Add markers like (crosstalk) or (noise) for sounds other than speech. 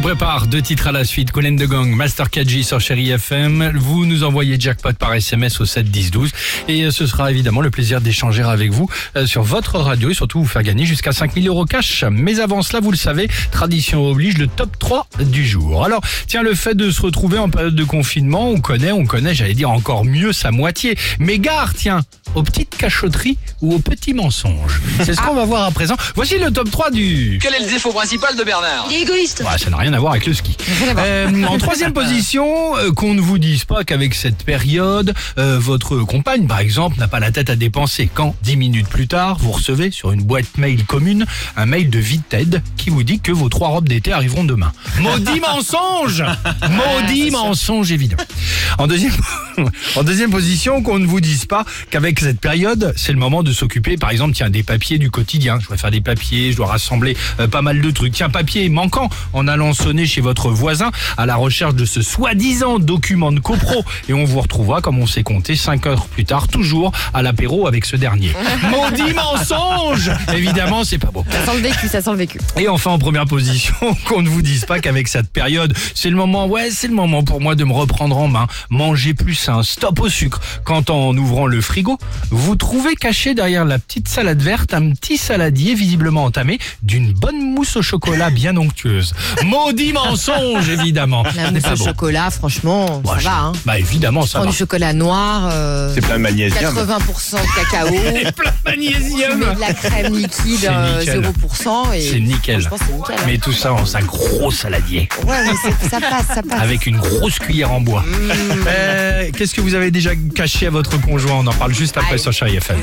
prépare deux titres à la suite. Colin de Gang, Master KG sur Chéri FM. Vous nous envoyez jackpot par SMS au 7 10 12 et euh, ce sera évidemment le plaisir d'échanger avec vous euh, sur votre radio et surtout vous faire gagner jusqu'à 5000 euros cash. Mais avant cela, vous le savez, tradition oblige le top 3 du jour. Alors, tiens, le fait de se retrouver en période de confinement, on connaît, on connaît, j'allais dire encore mieux sa moitié. Mais gare, tiens, aux petites cachotteries ou aux petits mensonges. C'est ce qu'on va voir à présent. Voici le top 3 du... Quel est le défaut principal de Bernard? Il est égoïste. Ouais, ça n'a rien à voir avec le ski. Euh, en troisième (laughs) position, euh, qu'on ne vous dise pas qu'avec cette période, euh, votre compagne, par exemple, n'a pas la tête à dépenser. Quand, dix minutes plus tard, vous recevez sur une boîte mail commune un mail de Vinted qui vous dit que vos trois robes d'été arriveront demain. Maudit (laughs) mensonge Maudit mensonge, évident. En deuxième, en deuxième position, qu'on ne vous dise pas qu'avec cette période, c'est le moment de s'occuper, par exemple, tiens, des papiers du quotidien. Je dois faire des papiers, je dois rassembler euh, pas mal de trucs. Tiens, papier manquant en allant sonner chez votre voisin à la recherche de ce soi-disant document de copro. Et on vous retrouvera, comme on s'est compté, 5 heures plus tard, toujours à l'apéro avec ce dernier. (laughs) Maudit mensonge Évidemment, c'est pas beau. Ça sent le vécu, ça sent le vécu. Et enfin, en première position, (laughs) qu'on ne vous dise pas qu'avec cette période, c'est le moment, ouais, c'est le moment pour moi de me reprendre en main, manger plus sain, stop au sucre. Quand en ouvrant le frigo, vous trouvez caché derrière la petite salade verte un petit saladier visiblement entamé d'une bonne mousse au chocolat bien onctueuse. (laughs) Maudit mensonge, évidemment. La mousse pas au chocolat, franchement, Bah, ça je- va. Hein. Bah évidemment, ça Prends va. du chocolat noir, euh, C'est plein de magnésium. 80% de cacao, (laughs) Plein de magnésium. de la crème liquide, C'est euh, nickel. 0%. et C'est nickel. c'est nickel. hein. Mais tout ça en un gros saladier. Ouais, mais c'est- ça passe, ça passe. Avec une grosse cuillère en bois. Mmh. Euh, Qu'est-ce que vous avez déjà caché à votre conjoint? On en parle juste après sur Chéri FM.